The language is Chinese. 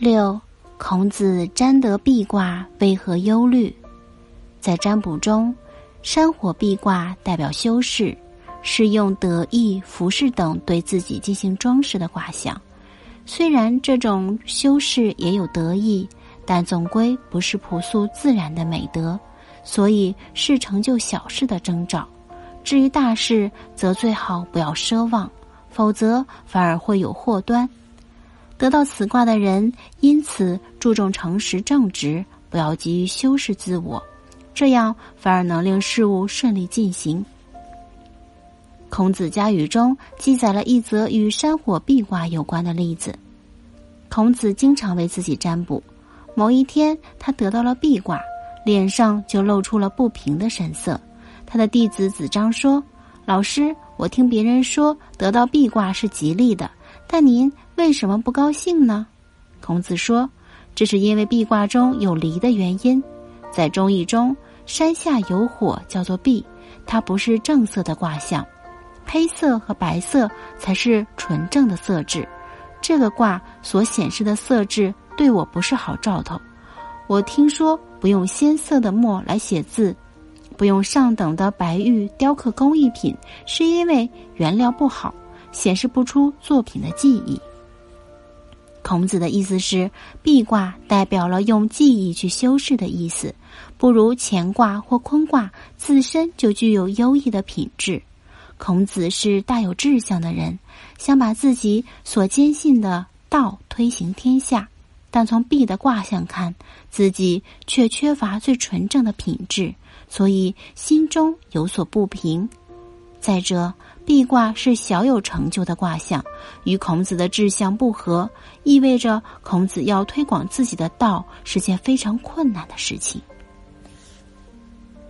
六，孔子占得壁卦为何忧虑？在占卜中，山火壁卦代表修饰，是用得意、服饰等对自己进行装饰的卦象。虽然这种修饰也有得意，但总归不是朴素自然的美德，所以是成就小事的征兆。至于大事，则最好不要奢望，否则反而会有祸端。得到此卦的人，因此注重诚实正直，不要急于修饰自我，这样反而能令事物顺利进行。孔子家语中记载了一则与山火壁卦有关的例子。孔子经常为自己占卜，某一天他得到了壁卦，脸上就露出了不平的神色。他的弟子子张说：“老师，我听别人说得到壁卦是吉利的，但您。”为什么不高兴呢？孔子说：“这是因为壁卦中有离的原因。在中易中，山下有火，叫做壁，它不是正色的卦象，黑色和白色才是纯正的色质。这个卦所显示的色质对我不是好兆头。我听说不用鲜色的墨来写字，不用上等的白玉雕刻工艺品，是因为原料不好，显示不出作品的技艺。”孔子的意思是，壁卦代表了用技艺去修饰的意思，不如乾卦或坤卦自身就具有优异的品质。孔子是大有志向的人，想把自己所坚信的道推行天下，但从壁的卦象看，自己却缺乏最纯正的品质，所以心中有所不平。再者，壁卦是小有成就的卦象，与孔子的志向不合，意味着孔子要推广自己的道是件非常困难的事情。